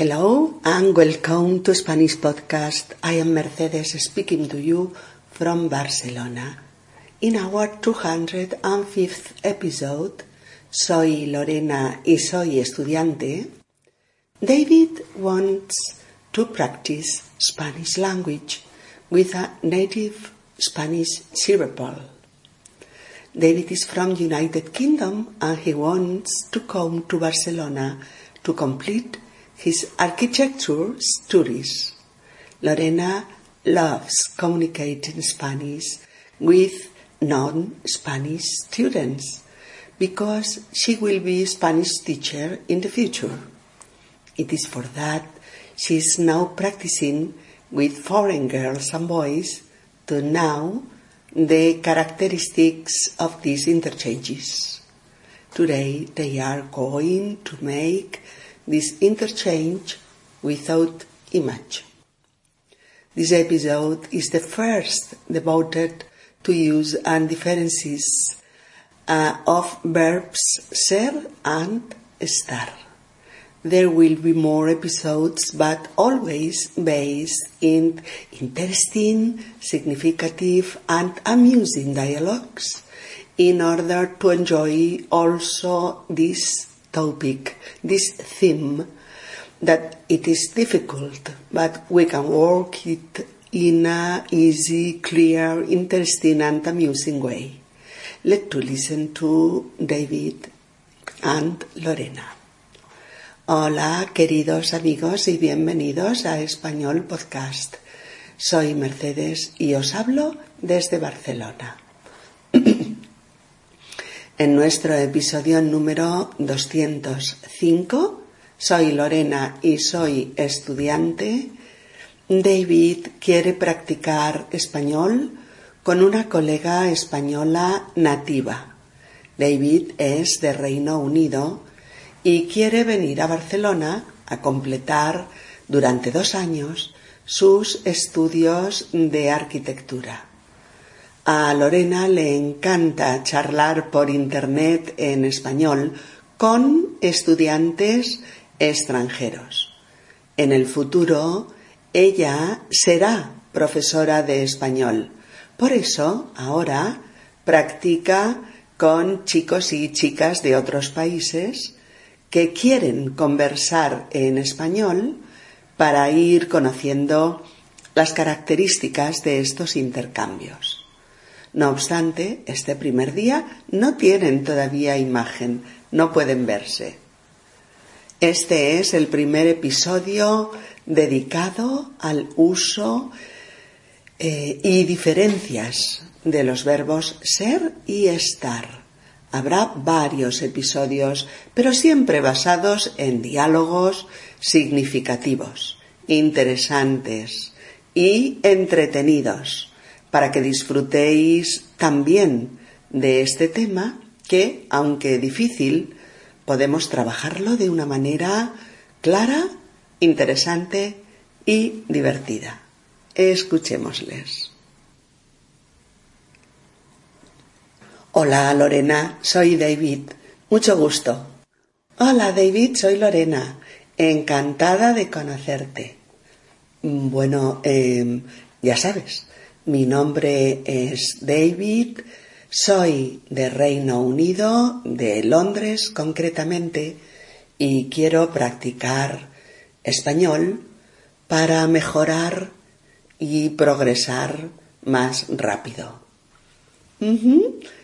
Hello and welcome to Spanish Podcast. I am Mercedes speaking to you from Barcelona. In our 205th episode, Soy Lorena y soy estudiante, David wants to practice Spanish language with a native Spanish cerebral. David is from the United Kingdom and he wants to come to Barcelona to complete his architecture studies. Lorena loves communicating Spanish with non-Spanish students because she will be Spanish teacher in the future. It is for that she is now practicing with foreign girls and boys to know the characteristics of these interchanges. Today they are going to make this interchange without image. This episode is the first devoted to use and differences uh, of verbs ser and estar. There will be more episodes, but always based in interesting, significative, and amusing dialogues in order to enjoy also this topic, this theme, that it is difficult, but we can work it in a easy, clear, interesting, and amusing way. Let to listen to David and Lorena. Hola, queridos amigos y bienvenidos a Español Podcast. Soy Mercedes y os hablo desde Barcelona. En nuestro episodio número 205, soy Lorena y soy estudiante. David quiere practicar español con una colega española nativa. David es de Reino Unido y quiere venir a Barcelona a completar durante dos años sus estudios de arquitectura. A Lorena le encanta charlar por Internet en español con estudiantes extranjeros. En el futuro, ella será profesora de español por eso, ahora practica con chicos y chicas de otros países que quieren conversar en español para ir conociendo las características de estos intercambios. No obstante, este primer día no tienen todavía imagen, no pueden verse. Este es el primer episodio dedicado al uso eh, y diferencias de los verbos ser y estar. Habrá varios episodios, pero siempre basados en diálogos significativos, interesantes y entretenidos, para que disfrutéis también de este tema que, aunque difícil, podemos trabajarlo de una manera clara, interesante y divertida. Escuchémosles. Hola Lorena, soy David. Mucho gusto. Hola David, soy Lorena. Encantada de conocerte. Bueno, em, ya sabes, mi nombre es David, soy de Reino Unido, de Londres concretamente, y quiero practicar español para mejorar y progresar más rápido.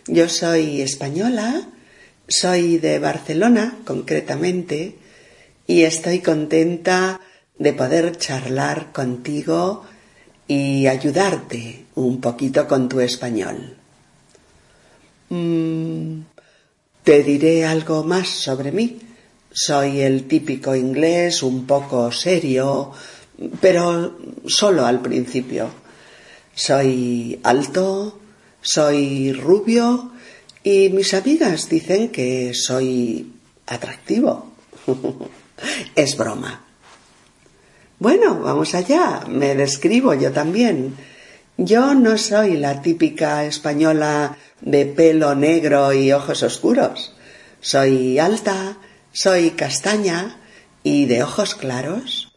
Yo soy española, soy de Barcelona concretamente y estoy contenta de poder charlar contigo y ayudarte un poquito con tu español. Mm, te diré algo más sobre mí. Soy el típico inglés un poco serio, pero solo al principio. Soy alto, soy rubio y mis amigas dicen que soy atractivo. es broma. Bueno, vamos allá. Me describo yo también. Yo no soy la típica española de pelo negro y ojos oscuros. Soy alta, soy castaña y de ojos claros.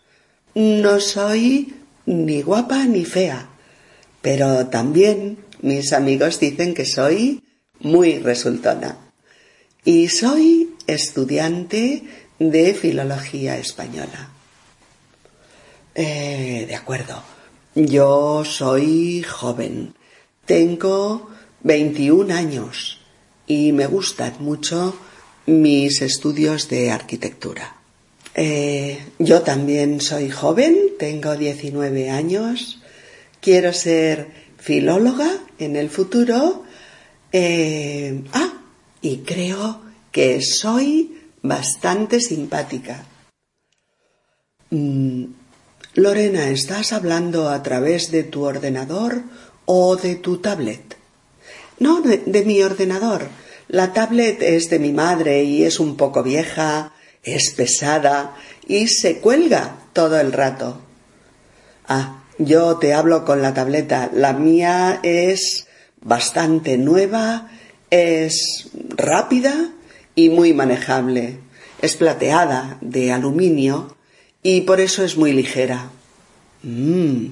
No soy ni guapa ni fea, pero también mis amigos dicen que soy muy resultona. Y soy estudiante de Filología Española. Eh, de acuerdo. Yo soy joven. Tengo 21 años y me gustan mucho mis estudios de arquitectura. Eh, yo también soy joven, tengo 19 años, quiero ser filóloga en el futuro. Eh, ah, y creo que soy bastante simpática. Mm, Lorena, ¿estás hablando a través de tu ordenador o de tu tablet? No, de, mi ordenador. La tablet es de mi madre y es un poco vieja, es pesada y se cuelga todo el rato. Ah, yo te hablo con la tableta. La mía es bastante nueva, es rápida y muy manejable. Es plateada, de aluminio, y por eso es muy ligera. Mmm,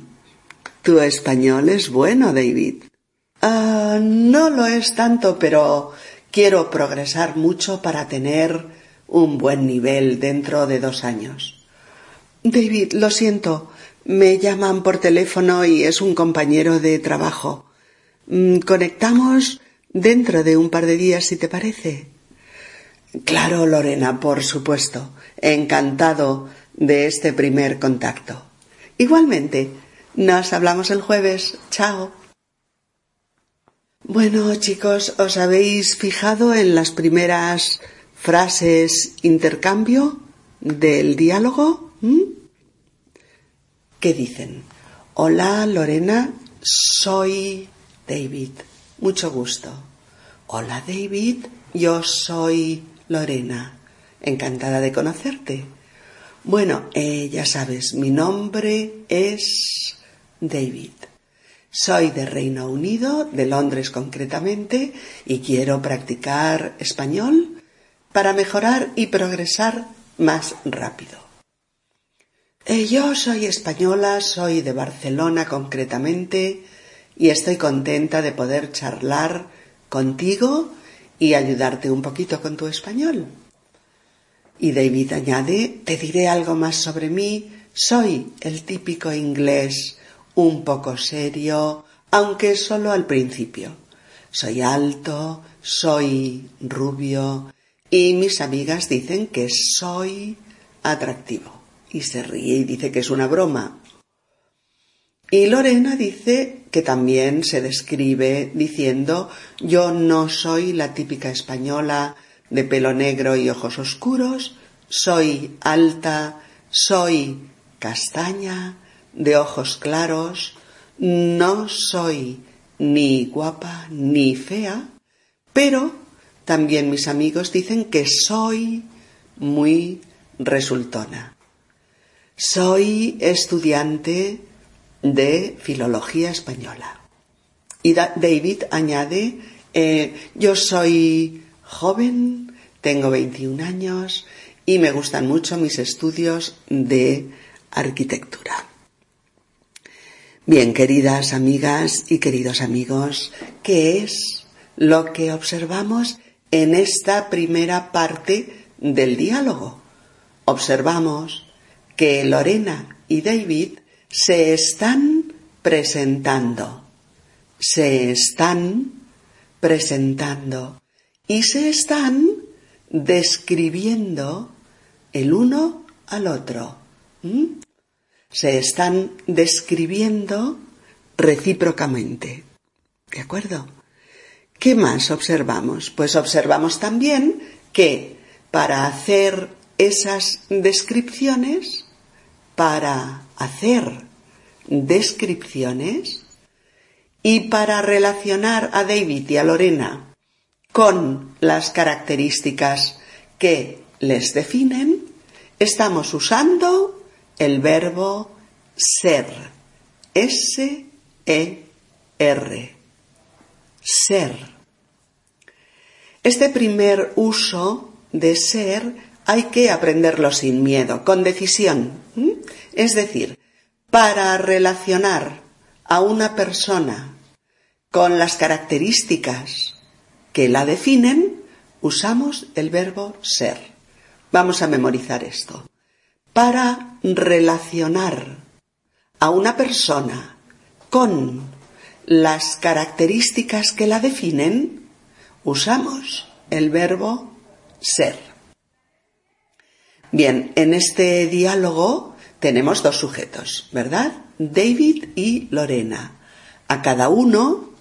tu español es bueno, David. Ah, no lo es tanto, pero quiero progresar mucho para tener un buen nivel dentro de dos años. David, lo siento, me llaman por teléfono y es un compañero de trabajo. Mm, conectamos dentro de un par de días, si te parece. Claro, Lorena, por supuesto. Encantado de este primer contacto. Igualmente, nos hablamos el jueves. Chao. Bueno, chicos, ¿os habéis fijado en las primeras frases intercambio del diálogo? ¿Mm? ¿Qué dicen? Hola, Lorena, soy David. Mucho gusto. Hola, David, yo soy Lorena. Encantada de conocerte. Bueno, eh, ya sabes, mi nombre es David. Soy de Reino Unido, de Londres concretamente, y quiero practicar español para mejorar y progresar más rápido. Eh, yo soy española, soy de Barcelona concretamente, y estoy contenta de poder charlar contigo y ayudarte un poquito con tu español. Y David añade, te diré algo más sobre mí, soy el típico inglés, un poco serio, aunque solo al principio. Soy alto, soy rubio, y mis amigas dicen que soy atractivo. Y se ríe y dice que es una broma. Y Lorena dice que también se describe diciendo yo no soy la típica española de pelo negro y ojos oscuros, soy alta, soy castaña, de ojos claros, no soy ni guapa ni fea, pero también mis amigos dicen que soy muy resultona. Soy estudiante de filología española. Y David añade, eh, yo soy joven, tengo 21 años y me gustan mucho mis estudios de arquitectura. Bien, queridas amigas y queridos amigos, ¿qué es lo que observamos en esta primera parte del diálogo? Observamos que Lorena y David se están presentando, se están presentando y se están describiendo el uno al otro. Se están describiendo recíprocamente. ¿De acuerdo? ¿Qué más observamos? Pues observamos también que para hacer esas descripciones, para hacer descripciones y para relacionar a David y a Lorena con las características que les definen, estamos usando el verbo ser. S-E-R. Ser. Este primer uso de ser hay que aprenderlo sin miedo, con decisión. Es decir, para relacionar a una persona con las características que la definen, usamos el verbo ser. Vamos a memorizar esto. Para relacionar a una persona con las características que la definen, usamos el verbo ser. Bien, en este diálogo tenemos dos sujetos, ¿verdad? David y Lorena. A cada uno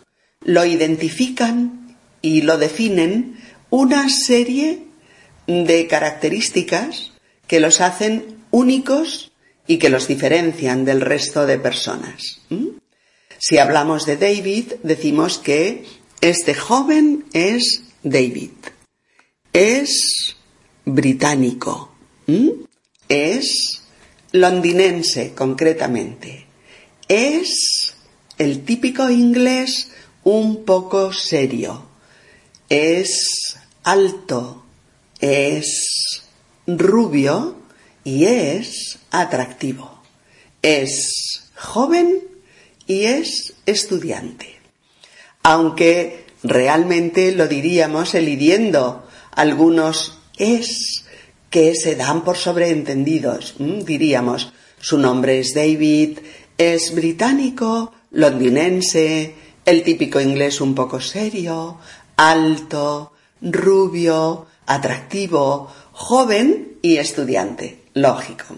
lo identifican y lo definen una serie de características que los hacen únicos y que los diferencian del resto de personas. Si hablamos de David, decimos que este joven es David. Es británico. Es londinense, concretamente. Es el típico inglés un poco serio. Es alto. Es rubio y es atractivo. Es joven y es estudiante. Aunque realmente lo diríamos elidiendo algunos es que se dan por sobreentendidos. Diríamos, su nombre es David, es británico, londinense, el típico inglés un poco serio, alto, rubio, atractivo, joven y estudiante. Lógico.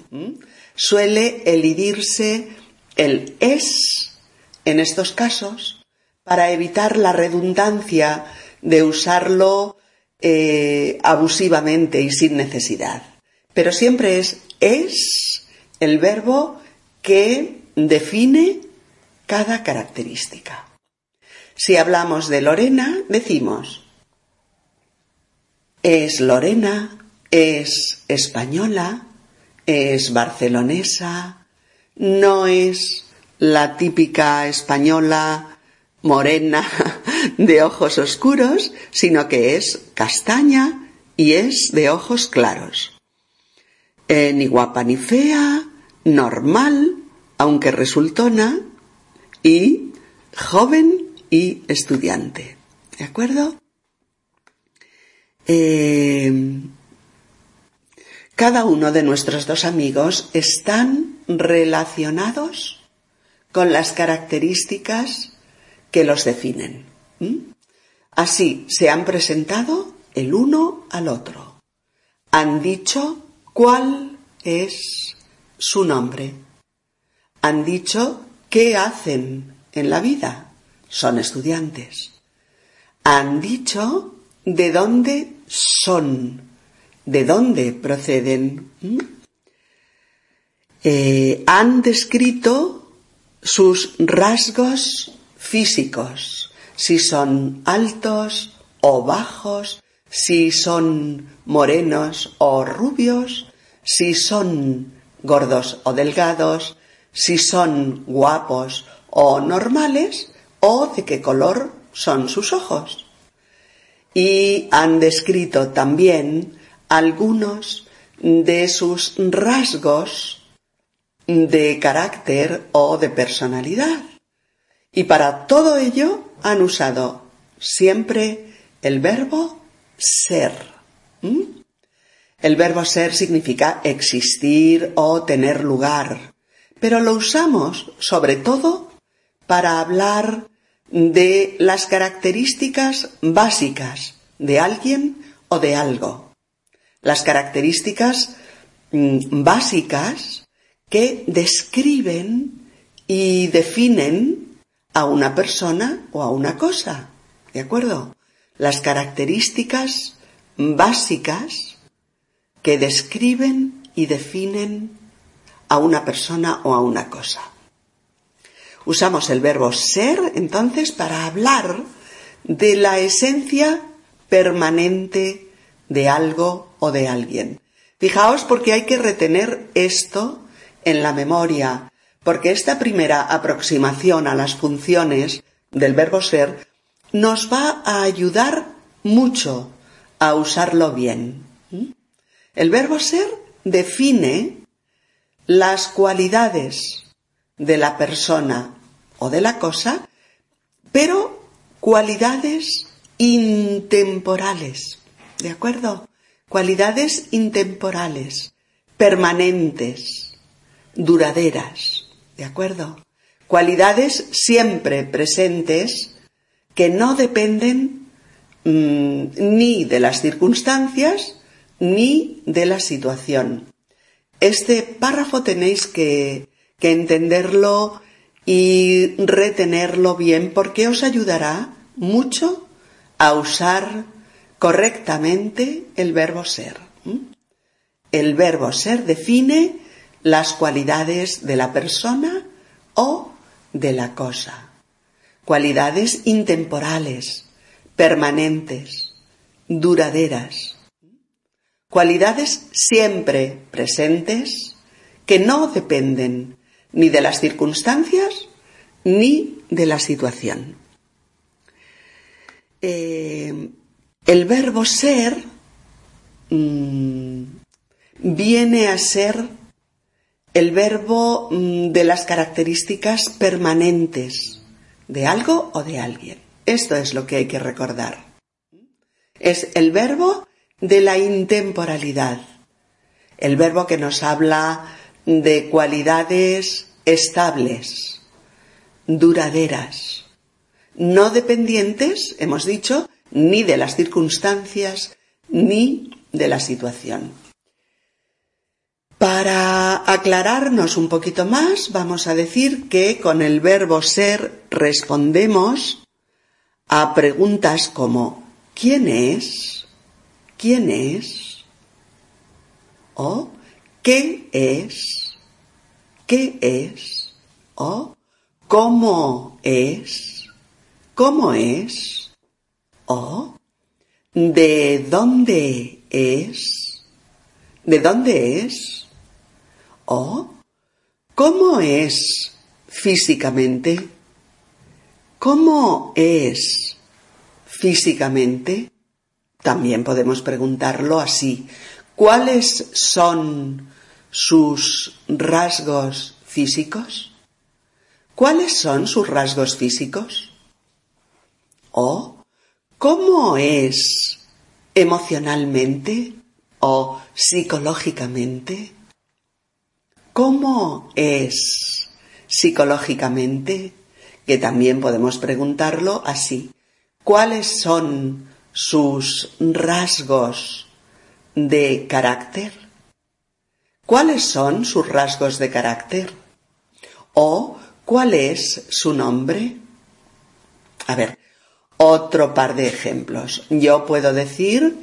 Suele elidirse el es en estos casos para evitar la redundancia de usarlo eh, abusivamente y sin necesidad. Pero siempre es es el verbo que define cada característica. Si hablamos de Lorena, decimos es Lorena, es española, es barcelonesa, no es la típica española morena de ojos oscuros, sino que es castaña y es de ojos claros. Eh, ni guapa ni fea, normal, aunque resultona, y joven y estudiante. ¿De acuerdo? Eh, cada uno de nuestros dos amigos están relacionados con las características que los definen. Así se han presentado el uno al otro. Han dicho cuál es su nombre. Han dicho qué hacen en la vida. Son estudiantes. Han dicho de dónde son, de dónde proceden. Eh, han descrito sus rasgos físicos, si son altos o bajos, si son morenos o rubios, si son gordos o delgados, si son guapos o normales, o de qué color son sus ojos. Y han descrito también algunos de sus rasgos de carácter o de personalidad. Y para todo ello han usado siempre el verbo ser. El verbo ser significa existir o tener lugar, pero lo usamos sobre todo para hablar de las características básicas de alguien o de algo. Las características mm, básicas que describen y definen a una persona o a una cosa. ¿De acuerdo? Las características básicas que describen y definen a una persona o a una cosa. Usamos el verbo ser entonces para hablar de la esencia permanente de algo o de alguien. Fijaos porque hay que retener esto en la memoria porque esta primera aproximación a las funciones del verbo ser nos va a ayudar mucho a usarlo bien. El verbo ser define las cualidades de la persona o de la cosa, pero cualidades intemporales, ¿de acuerdo? Cualidades intemporales, permanentes, duraderas, ¿de acuerdo? Cualidades siempre presentes que no dependen mm, ni de las circunstancias ni de la situación. Este párrafo tenéis que, que entenderlo y retenerlo bien porque os ayudará mucho a usar correctamente el verbo ser. El verbo ser define las cualidades de la persona o de la cosa. Cualidades intemporales, permanentes, duraderas. Cualidades siempre presentes que no dependen ni de las circunstancias ni de la situación. Eh, el verbo ser mm, viene a ser el verbo mm, de las características permanentes de algo o de alguien. Esto es lo que hay que recordar. Es el verbo de la intemporalidad, el verbo que nos habla de cualidades estables, duraderas, no dependientes, hemos dicho, ni de las circunstancias ni de la situación. Para aclararnos un poquito más, vamos a decir que con el verbo ser respondemos a preguntas como ¿quién es? ¿quién es? o ¿qué es? ¿Qué es? o ¿cómo es? ¿cómo es? ¿O? ¿De dónde es? ¿De dónde es? ¿O? ¿Cómo es físicamente? ¿Cómo es físicamente? También podemos preguntarlo así. ¿Cuáles son sus rasgos físicos? ¿Cuáles son sus rasgos físicos? ¿O ¿Cómo es emocionalmente o psicológicamente? ¿Cómo es psicológicamente? Que también podemos preguntarlo así. ¿Cuáles son sus rasgos de carácter? ¿Cuáles son sus rasgos de carácter? ¿O cuál es su nombre? A ver, otro par de ejemplos. Yo puedo decir,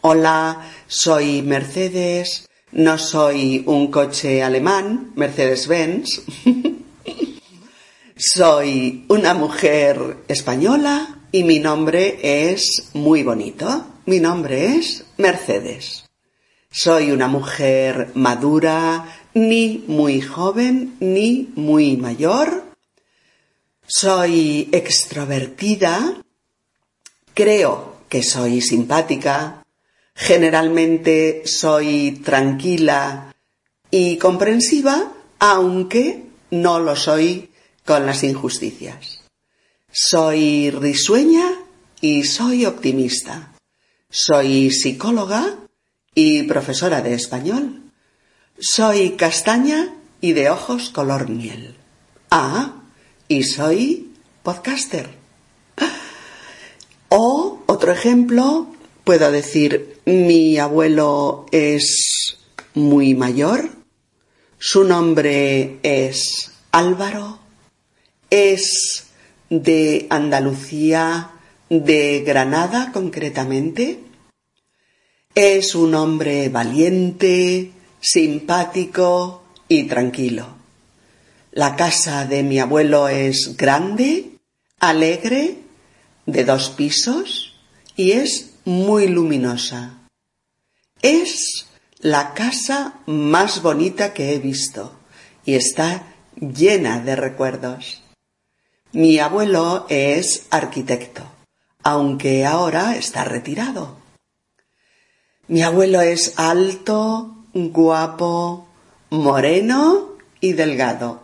hola, soy Mercedes, no soy un coche alemán, Mercedes-Benz. soy una mujer española y mi nombre es muy bonito. Mi nombre es Mercedes. Soy una mujer madura, ni muy joven, ni muy mayor. Soy extrovertida, Creo que soy simpática, generalmente soy tranquila y comprensiva, aunque no lo soy con las injusticias. Soy risueña y soy optimista. Soy psicóloga y profesora de español. Soy castaña y de ojos color miel. Ah, y soy podcaster. O, otro ejemplo, puedo decir, mi abuelo es muy mayor, su nombre es Álvaro, es de Andalucía, de Granada concretamente, es un hombre valiente, simpático y tranquilo. La casa de mi abuelo es grande, alegre de dos pisos y es muy luminosa. Es la casa más bonita que he visto y está llena de recuerdos. Mi abuelo es arquitecto, aunque ahora está retirado. Mi abuelo es alto, guapo, moreno y delgado.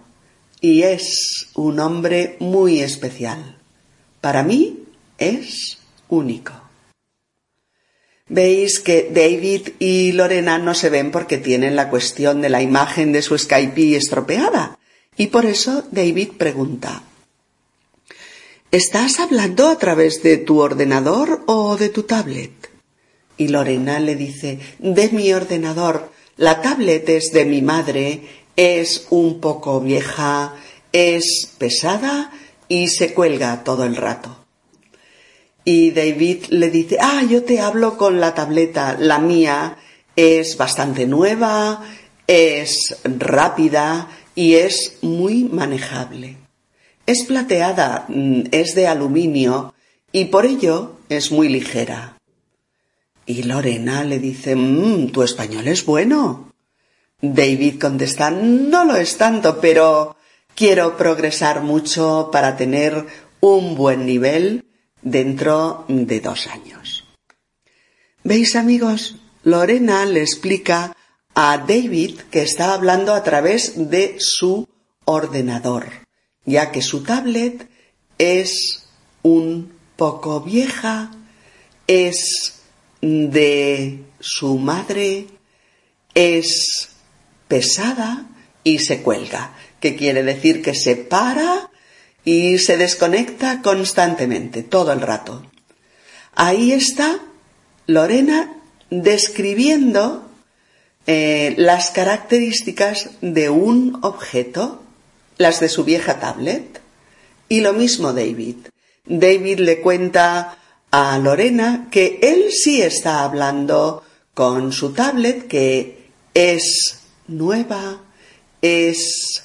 Y es un hombre muy especial. Para mí es único. Veis que David y Lorena no se ven porque tienen la cuestión de la imagen de su Skype estropeada. Y por eso David pregunta, ¿Estás hablando a través de tu ordenador o de tu tablet? Y Lorena le dice, de mi ordenador. La tablet es de mi madre, es un poco vieja, es pesada y se cuelga todo el rato. Y David le dice, ah, yo te hablo con la tableta, la mía es bastante nueva, es rápida y es muy manejable. Es plateada, mm, es de aluminio y por ello es muy ligera. Y Lorena le dice, mmm, tu español es bueno. David contesta, no lo es tanto, pero quiero progresar mucho para tener un buen nivel dentro de dos años. ¿Veis amigos? Lorena le explica a David que está hablando a través de su ordenador, ya que su tablet es un poco vieja, es de su madre es pesada y se cuelga, que quiere decir que se para y se desconecta constantemente, todo el rato. Ahí está Lorena describiendo eh, las características de un objeto, las de su vieja tablet, y lo mismo David. David le cuenta a Lorena que él sí está hablando con su tablet, que es nueva, es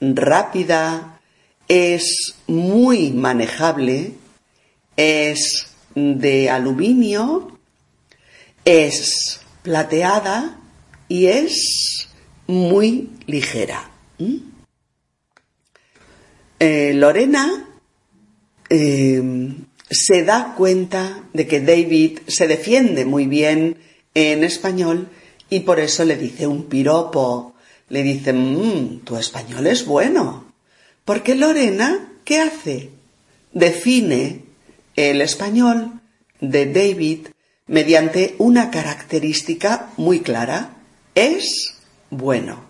rápida, es muy manejable, es de aluminio, es plateada y es muy ligera. ¿Mm? Eh, Lorena eh, se da cuenta de que David se defiende muy bien en español y por eso le dice un piropo. Le dice, mmm, tu español es bueno. Porque Lorena, ¿qué hace? Define el español de David mediante una característica muy clara. Es bueno.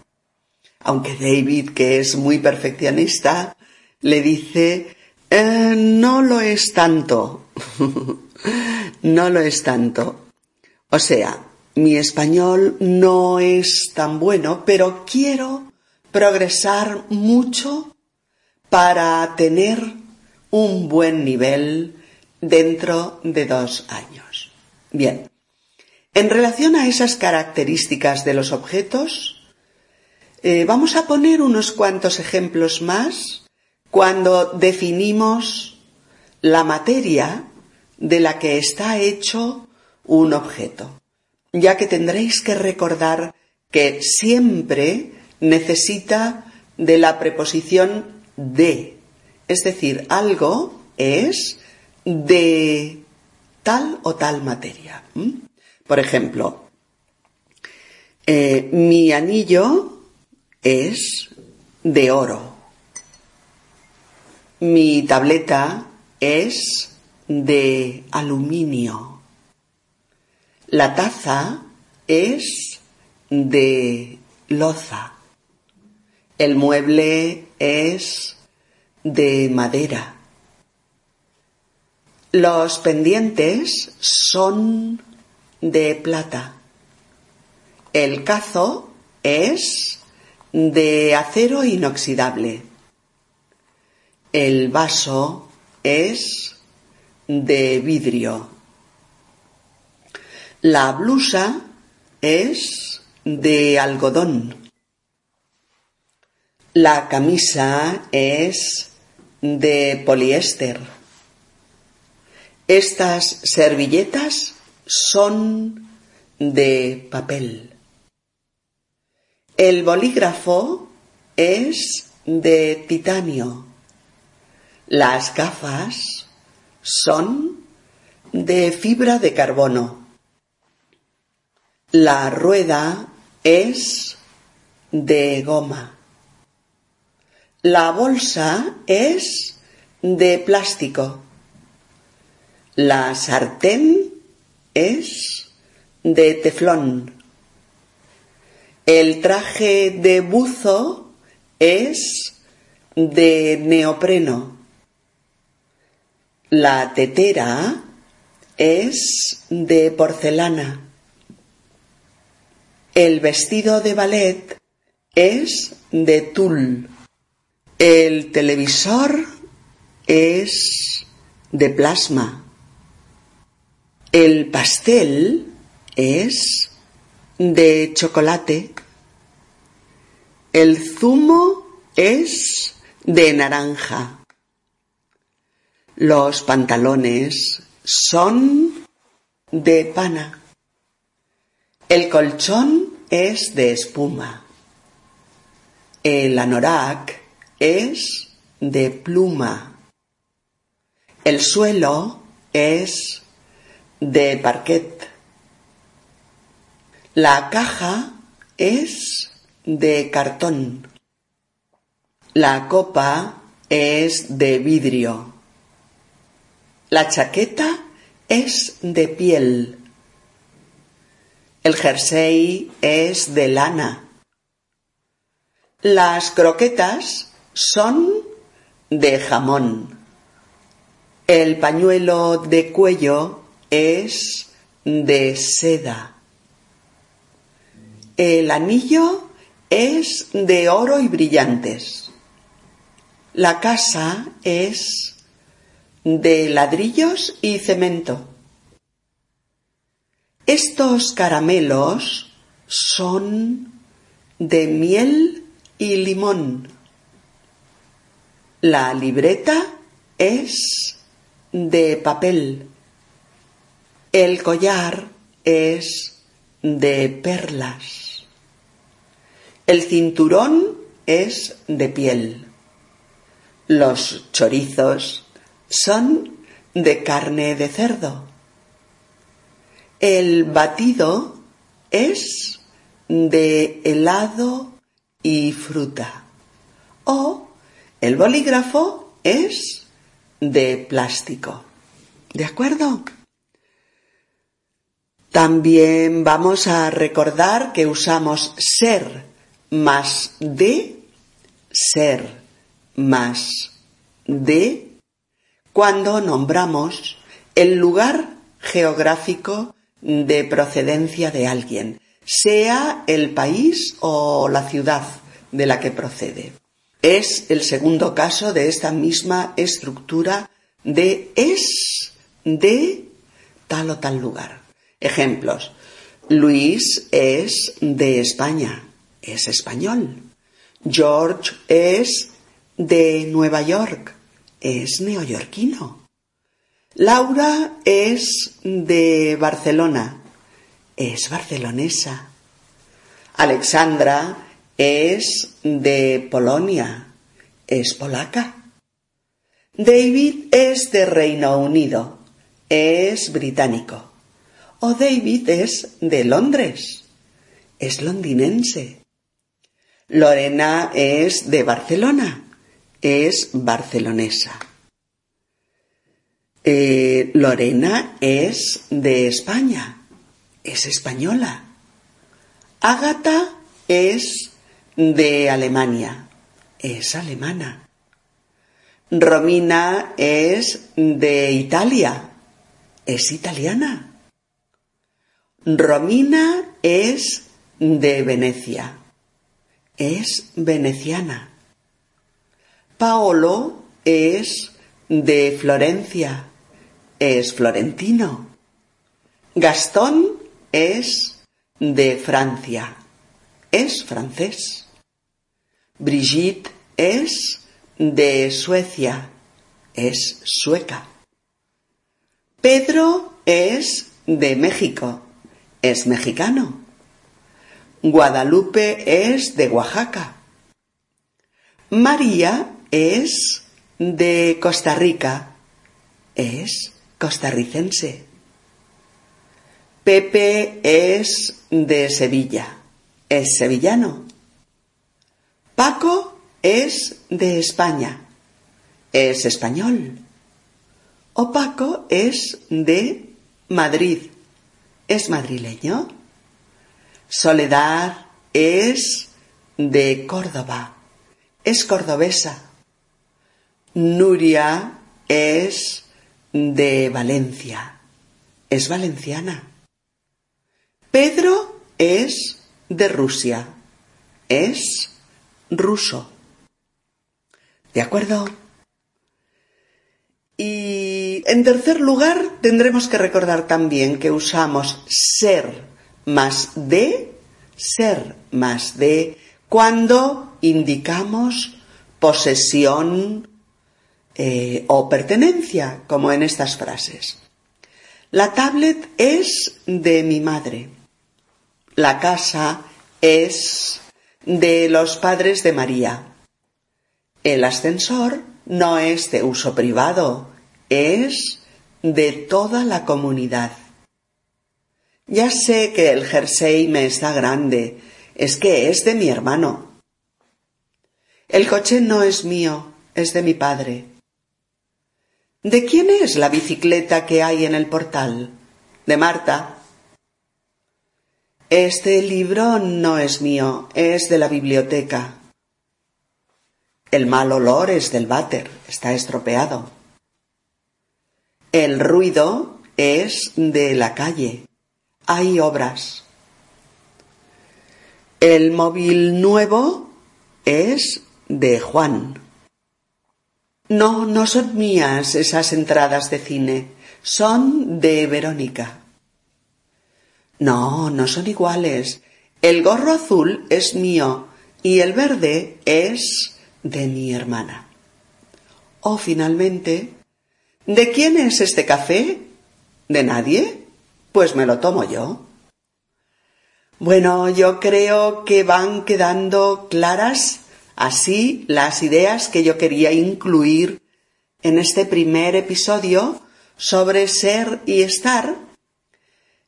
Aunque David, que es muy perfeccionista, le dice eh, no lo es tanto. no lo es tanto. O sea, mi español no es tan bueno, pero quiero progresar mucho para tener un buen nivel dentro de dos años. Bien, en relación a esas características de los objetos, eh, vamos a poner unos cuantos ejemplos más cuando definimos la materia de la que está hecho un objeto, ya que tendréis que recordar que siempre necesita de la preposición de, es decir, algo es de tal o tal materia. Por ejemplo, eh, mi anillo es de oro. Mi tableta es de aluminio. La taza es de loza. El mueble es de madera. Los pendientes son de plata. El cazo es de acero inoxidable. El vaso es de vidrio. La blusa es de algodón. La camisa es de poliéster. Estas servilletas son de papel. El bolígrafo es de titanio. Las gafas son de fibra de carbono. La rueda es de goma. La bolsa es de plástico. La sartén es de teflón. El traje de buzo es de neopreno. La tetera es de porcelana. El vestido de ballet es de tul. El televisor es de plasma. El pastel es de chocolate. El zumo es de naranja. Los pantalones son de pana. El colchón es de espuma. El anorak es de pluma. El suelo es de parquet. La caja es de cartón. La copa es de vidrio. La chaqueta es de piel. El jersey es de lana. Las croquetas son de jamón. El pañuelo de cuello es de seda. El anillo es de oro y brillantes. La casa es de ladrillos y cemento. Estos caramelos son de miel y limón. La libreta es de papel. El collar es de perlas. El cinturón es de piel. Los chorizos son de carne de cerdo. El batido es de helado y fruta. O el bolígrafo es de plástico. ¿De acuerdo? También vamos a recordar que usamos ser más de, ser más de, cuando nombramos el lugar geográfico de procedencia de alguien, sea el país o la ciudad de la que procede. Es el segundo caso de esta misma estructura de es de tal o tal lugar. Ejemplos. Luis es de España, es español. George es de Nueva York, es neoyorquino. Laura es de Barcelona, es barcelonesa. Alexandra es de Polonia, es polaca. David es de Reino Unido, es británico. O David es de Londres, es londinense. Lorena es de Barcelona, es barcelonesa. Eh, Lorena es de España, es española. Ágata es de Alemania, es alemana. Romina es de Italia, es italiana. Romina es de Venecia, es veneciana. Paolo es de Florencia, es florentino. Gastón es de Francia, es francés. Brigitte es de Suecia, es sueca. Pedro es de México, es mexicano. Guadalupe es de Oaxaca. María es de Costa Rica, es costarricense. Pepe es de Sevilla. Es sevillano. Paco es de España. Es español. O Paco es de Madrid. ¿Es madrileño? Soledad es de Córdoba. Es cordobesa. Nuria es de Valencia. Es valenciana. Pedro es de Rusia. Es ruso. ¿De acuerdo? Y en tercer lugar, tendremos que recordar también que usamos ser más de, ser más de, cuando indicamos posesión eh, o pertenencia, como en estas frases. La tablet es de mi madre. La casa es de los padres de María. El ascensor no es de uso privado, es de toda la comunidad. Ya sé que el jersey me está grande, es que es de mi hermano. El coche no es mío, es de mi padre. ¿De quién es la bicicleta que hay en el portal? De Marta. Este libro no es mío, es de la biblioteca. El mal olor es del váter, está estropeado. El ruido es de la calle. Hay obras. El móvil nuevo es de Juan. No, no son mías esas entradas de cine, son de Verónica. No, no son iguales. El gorro azul es mío y el verde es de mi hermana. O finalmente, ¿de quién es este café? ¿De nadie? Pues me lo tomo yo. Bueno, yo creo que van quedando claras así las ideas que yo quería incluir en este primer episodio sobre ser y estar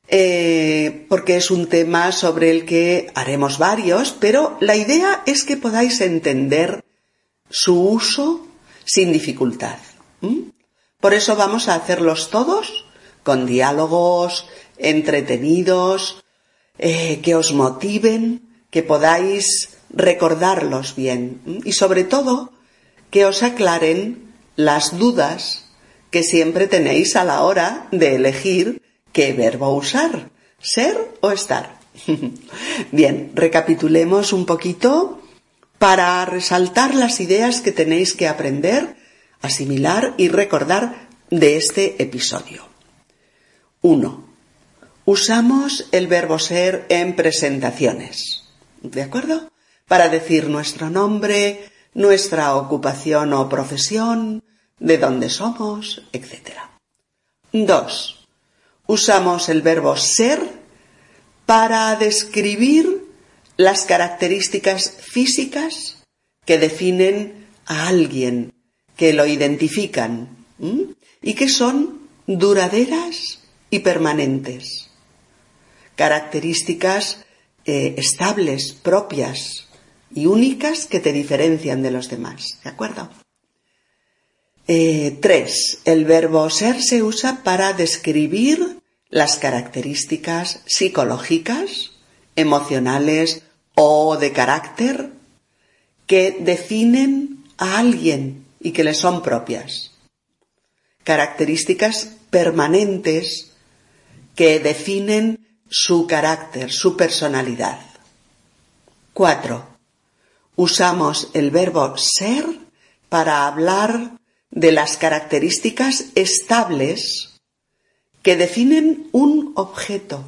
eh, porque es un tema sobre el que haremos varios, pero la idea es que podáis entender su uso sin dificultad. Por eso vamos a hacerlos todos con diálogos entretenidos, eh, que os motiven, que podáis recordarlos bien y sobre todo que os aclaren las dudas que siempre tenéis a la hora de elegir ¿Qué verbo usar? ¿Ser o estar? Bien, recapitulemos un poquito para resaltar las ideas que tenéis que aprender, asimilar y recordar de este episodio. 1. Usamos el verbo ser en presentaciones. ¿De acuerdo? Para decir nuestro nombre, nuestra ocupación o profesión, de dónde somos, etc. 2 usamos el verbo ser para describir las características físicas que definen a alguien, que lo identifican y que son duraderas y permanentes. Características eh, estables, propias y únicas que te diferencian de los demás. ¿De acuerdo? Eh, tres. El verbo ser se usa para describir las características psicológicas, emocionales o de carácter que definen a alguien y que le son propias. Características permanentes que definen su carácter, su personalidad. 4. Usamos el verbo ser para hablar de las características estables que definen un objeto,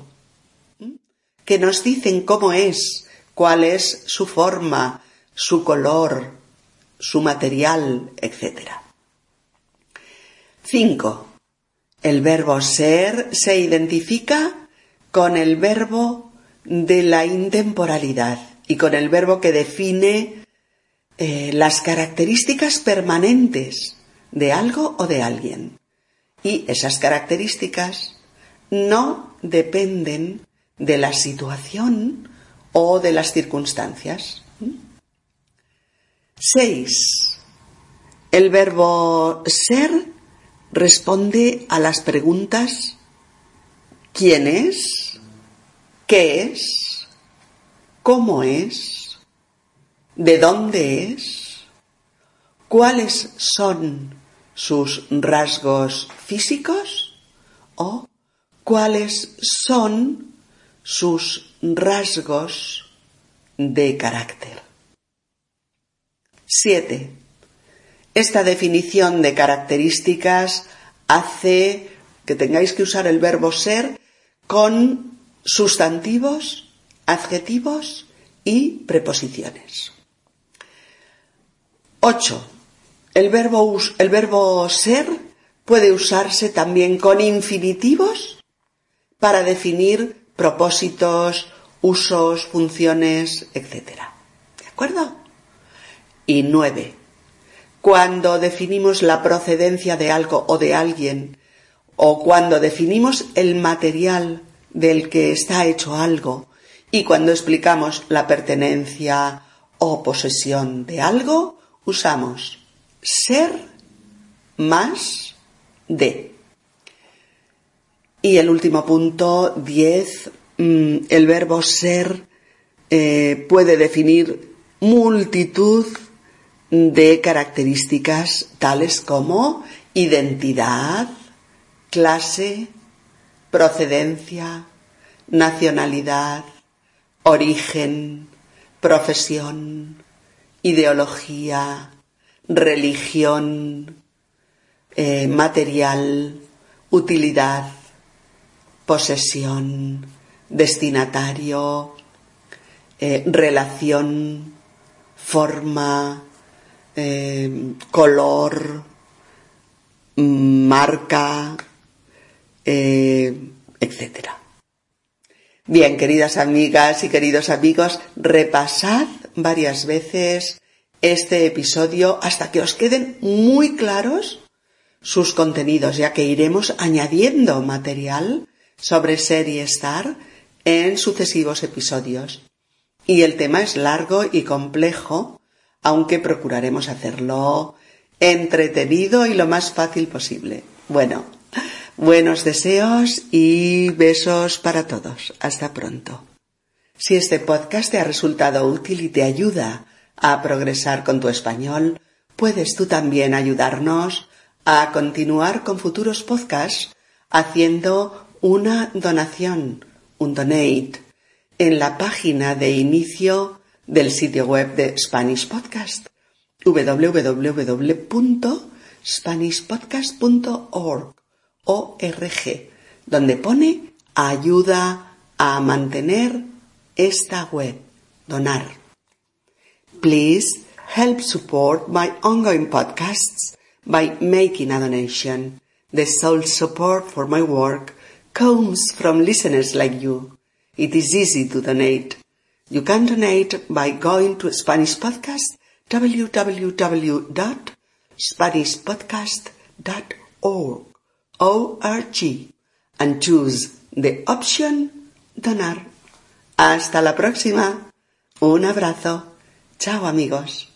que nos dicen cómo es, cuál es su forma, su color, su material, etc. 5. El verbo ser se identifica con el verbo de la intemporalidad y con el verbo que define eh, las características permanentes de algo o de alguien. Y esas características no dependen de la situación o de las circunstancias. 6. El verbo ser responde a las preguntas ¿quién es? ¿Qué es? ¿Cómo es? ¿De dónde es? ¿Cuáles son sus rasgos físicos? ¿O cuáles son sus rasgos de carácter? 7. Esta definición de características hace que tengáis que usar el verbo ser con sustantivos, adjetivos y preposiciones. 8. El verbo, el verbo ser puede usarse también con infinitivos para definir propósitos, usos, funciones, etc. ¿De acuerdo? Y 9 cuando definimos la procedencia de algo o de alguien, o cuando definimos el material del que está hecho algo, y cuando explicamos la pertenencia o posesión de algo, usamos ser más de. Y el último punto, 10, mm, el verbo ser eh, puede definir multitud de características tales como identidad, clase, procedencia, nacionalidad, origen, profesión, ideología, religión, eh, material, utilidad, posesión, destinatario, eh, relación, forma, eh, color, marca, eh, etc. Bien, queridas amigas y queridos amigos, repasad varias veces este episodio hasta que os queden muy claros sus contenidos, ya que iremos añadiendo material sobre ser y estar en sucesivos episodios. Y el tema es largo y complejo, aunque procuraremos hacerlo entretenido y lo más fácil posible. Bueno, buenos deseos y besos para todos. Hasta pronto. Si este podcast te ha resultado útil y te ayuda a progresar con tu español, puedes tú también ayudarnos a continuar con futuros podcasts haciendo una donación, un donate, en la página de inicio del sitio web de Spanish Podcast www.spanishpodcast.org donde pone ayuda a mantener esta web, donar. Please help support my ongoing podcasts by making a donation. The sole support for my work comes from listeners like you. It is easy to donate. You can donate by going to Spanish Podcast, www.spanishpodcast.org, O-R-G, and choose the option Donar. Hasta la próxima. Un abrazo. Chao amigos.